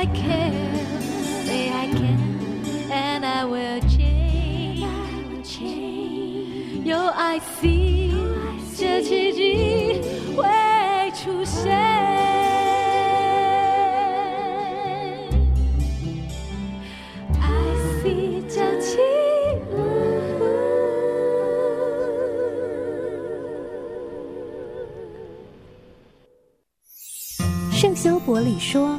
I can, say I can, and I will change. 有爱 see，这奇迹会出现。圣修伯里说：“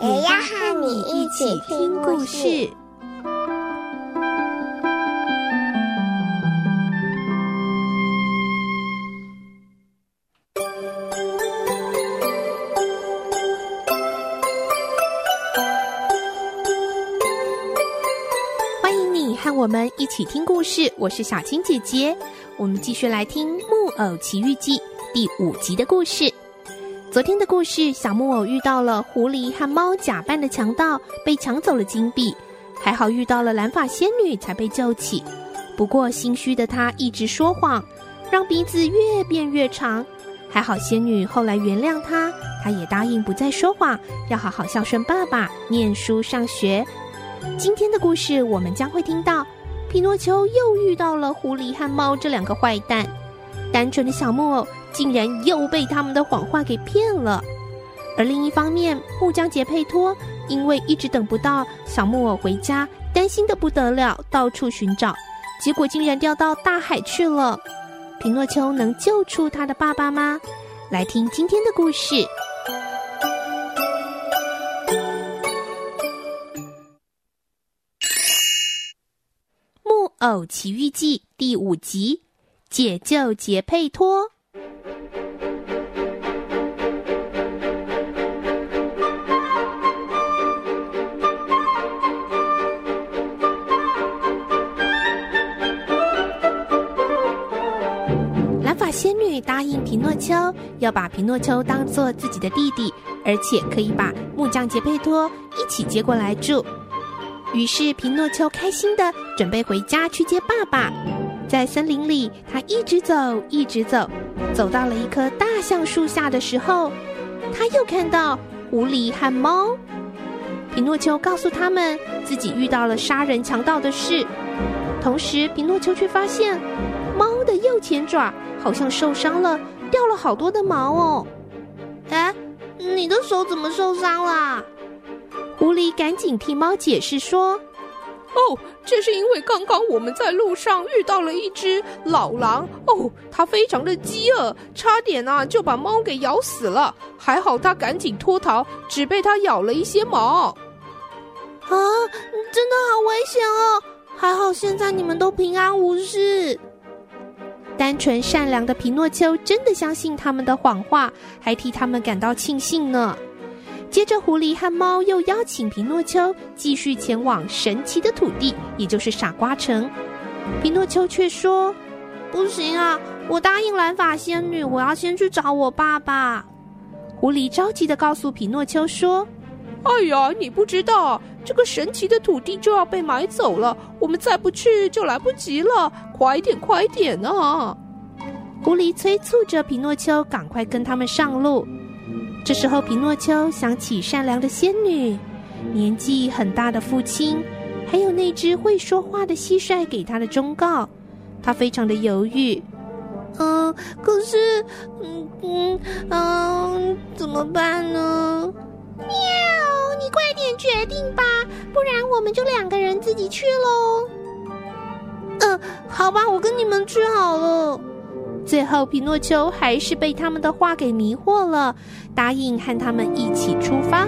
也要和你一起听故事。欢迎你和我们一起听故事，我是小青姐姐。我们继续来听《木偶奇遇记》第五集的故事。昨天的故事，小木偶遇到了狐狸和猫假扮的强盗，被抢走了金币。还好遇到了蓝发仙女，才被救起。不过心虚的她一直说谎，让鼻子越变越长。还好仙女后来原谅她，她也答应不再说谎，要好好孝顺爸爸，念书上学。今天的故事，我们将会听到，皮诺丘又遇到了狐狸和猫这两个坏蛋。单纯的小木偶竟然又被他们的谎话给骗了，而另一方面，木匠杰佩托因为一直等不到小木偶回家，担心的不得了，到处寻找，结果竟然掉到大海去了。皮诺丘能救出他的爸爸吗？来听今天的故事，《木偶奇遇记》第五集。解救杰佩托。蓝发仙女答应皮诺丘，要把皮诺丘当做自己的弟弟，而且可以把木匠杰佩托一起接过来住。于是皮诺丘开心的准备回家去接爸爸。在森林里，他一直走，一直走，走到了一棵大橡树下的时候，他又看到狐狸和猫。皮诺丘告诉他们自己遇到了杀人强盗的事，同时皮诺丘却发现猫的右前爪好像受伤了，掉了好多的毛哦。哎，你的手怎么受伤了？狐狸赶紧替猫解释说。哦，这是因为刚刚我们在路上遇到了一只老狼哦，它非常的饥饿，差点啊就把猫给咬死了。还好它赶紧脱逃，只被它咬了一些毛。啊，真的好危险哦！还好现在你们都平安无事。单纯善良的皮诺丘真的相信他们的谎话，还替他们感到庆幸呢。接着，狐狸和猫又邀请皮诺丘继续前往神奇的土地，也就是傻瓜城。皮诺丘却说：“不行啊，我答应蓝发仙女，我要先去找我爸爸。”狐狸着急的告诉皮诺丘说：“哎呀，你不知道，这个神奇的土地就要被买走了，我们再不去就来不及了，快点，快点啊！”狐狸催促着皮诺丘赶快跟他们上路。这时候，皮诺丘想起善良的仙女、年纪很大的父亲，还有那只会说话的蟋蟀给他的忠告，他非常的犹豫。嗯，可是，嗯嗯嗯，怎么办呢？喵，你快点决定吧，不然我们就两个人自己去喽。嗯，好吧，我跟你们去好了。最后，皮诺丘还是被他们的话给迷惑了，答应和他们一起出发。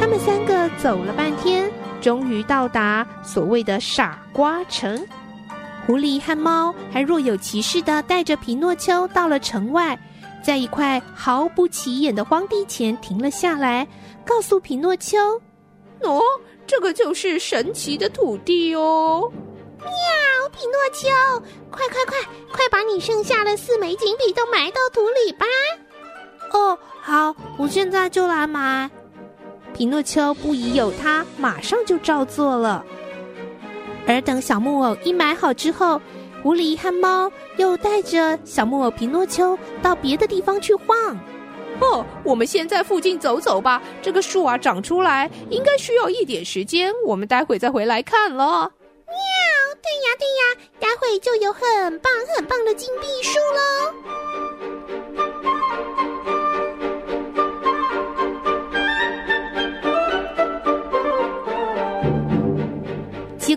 他们三个走了半天，终于到达所谓的傻瓜城。狐狸和猫还若有其事的带着皮诺丘到了城外，在一块毫不起眼的荒地前停了下来，告诉皮诺丘：“喏、哦，这个就是神奇的土地哦。”喵，皮诺丘，快快快，快把你剩下的四枚金币都埋到土里吧！哦，好，我现在就来埋。皮诺丘不疑有他，马上就照做了。而等小木偶一埋好之后，狐狸和猫又带着小木偶皮诺丘到别的地方去晃。哦，我们先在附近走走吧。这个树啊，长出来应该需要一点时间，我们待会再回来看了。喵，对呀对呀，待会就有很棒很棒的金币树喽。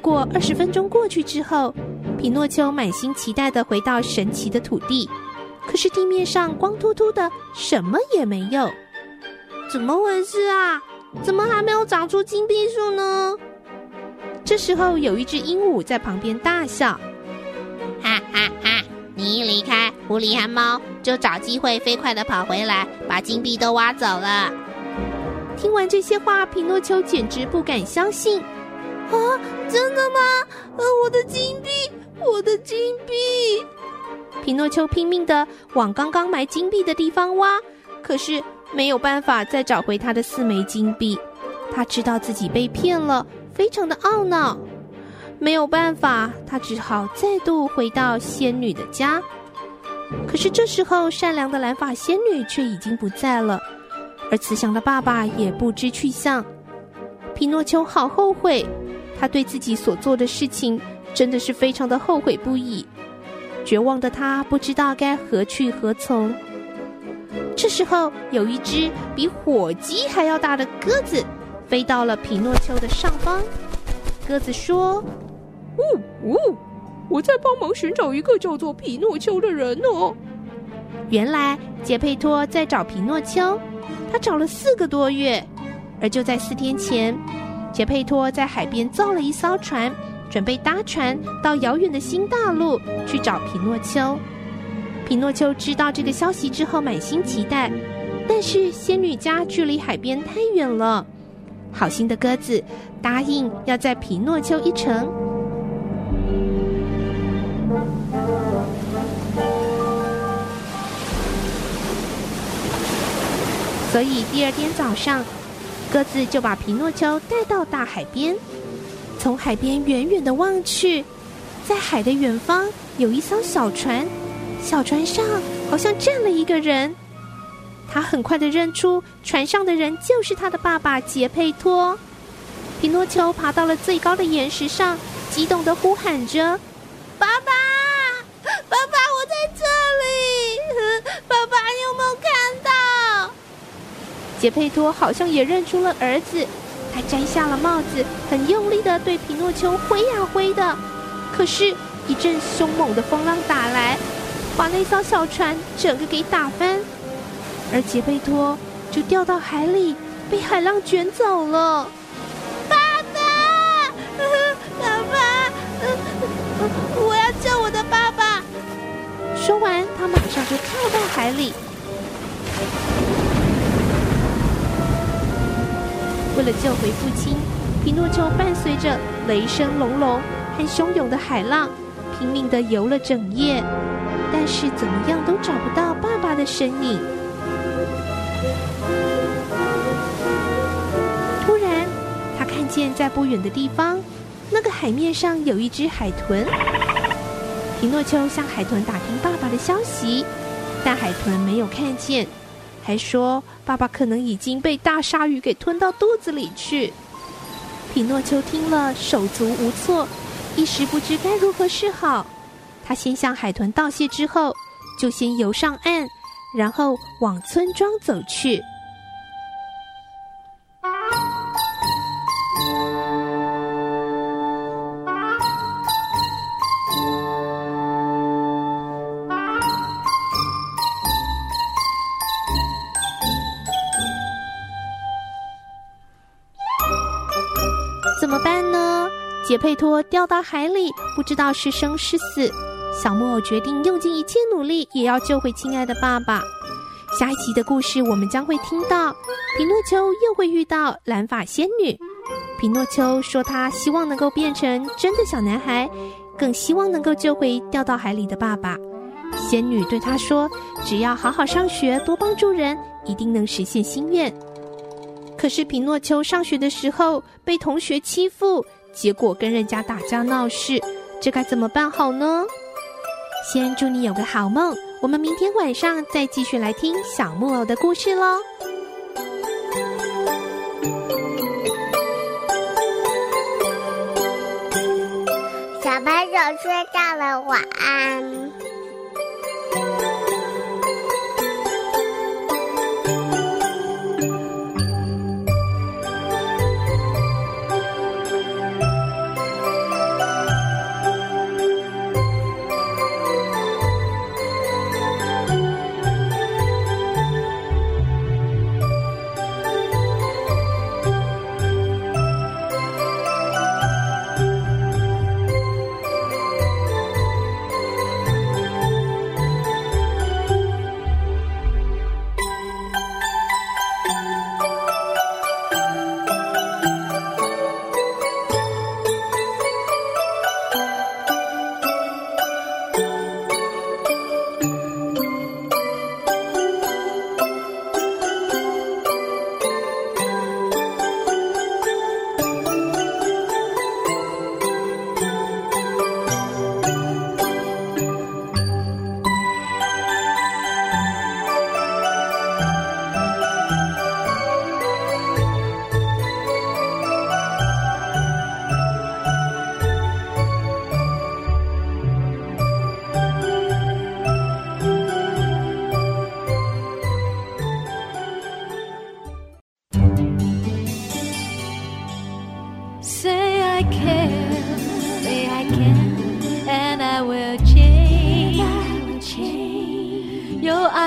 过二十分钟过去之后，皮诺丘满心期待地回到神奇的土地，可是地面上光秃秃的，什么也没有。怎么回事啊？怎么还没有长出金币树呢？这时候，有一只鹦鹉在旁边大笑：“哈哈哈！你一离开，狐狸和猫就找机会飞快地跑回来，把金币都挖走了。”听完这些话，皮诺丘简直不敢相信。啊，真的吗？呃，我的金币，我的金币！皮诺丘拼命地往刚刚埋金币的地方挖，可是没有办法再找回他的四枚金币。他知道自己被骗了，非常的懊恼。没有办法，他只好再度回到仙女的家。可是这时候，善良的蓝发仙女却已经不在了，而慈祥的爸爸也不知去向。皮诺丘好后悔。他对自己所做的事情真的是非常的后悔不已，绝望的他不知道该何去何从。这时候，有一只比火鸡还要大的鸽子飞到了皮诺丘的上方。鸽子说：“呜呜，我在帮忙寻找一个叫做皮诺丘的人哦。”原来杰佩托在找皮诺丘，他找了四个多月，而就在四天前。杰佩托在海边造了一艘船，准备搭船到遥远的新大陆去找皮诺丘。皮诺丘知道这个消息之后，满心期待，但是仙女家距离海边太远了。好心的鸽子答应要载皮诺丘一程，所以第二天早上。鸽子就把皮诺丘带到大海边，从海边远远的望去，在海的远方有一艘小船，小船上好像站了一个人。他很快的认出船上的人就是他的爸爸杰佩托。皮诺丘爬到了最高的岩石上，激动的呼喊着：“爸爸，爸爸，我在这里！爸爸，你有没有看到？”杰佩托好像也认出了儿子，他摘下了帽子，很用力地对皮诺丘挥呀挥的。可是，一阵凶猛的风浪打来，把那艘小船整个给打翻，而杰佩托就掉到海里，被海浪卷走了。爸爸，爸爸，我要救我的爸爸！说完，他马上就跳到海里。为了救回父亲，皮诺丘伴随着雷声隆隆和汹涌的海浪，拼命的游了整夜，但是怎么样都找不到爸爸的身影。突然，他看见在不远的地方，那个海面上有一只海豚。皮诺丘向海豚打听爸爸的消息，但海豚没有看见。还说：“爸爸可能已经被大鲨鱼给吞到肚子里去。”匹诺丘听了手足无措，一时不知该如何是好。他先向海豚道谢，之后就先游上岸，然后往村庄走去。怎么办呢？杰佩托掉到海里，不知道是生是死。小木偶决定用尽一切努力，也要救回亲爱的爸爸。下一集的故事，我们将会听到皮诺丘又会遇到蓝发仙女。皮诺丘说他希望能够变成真的小男孩，更希望能够救回掉到海里的爸爸。仙女对他说：“只要好好上学，多帮助人，一定能实现心愿。”可是皮诺丘上学的时候被同学欺负。结果跟人家打架闹事，这该怎么办好呢？先祝你有个好梦，我们明天晚上再继续来听小木偶的故事喽。小朋友睡觉了，晚安。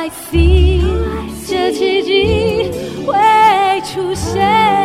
I see 这奇迹会出现。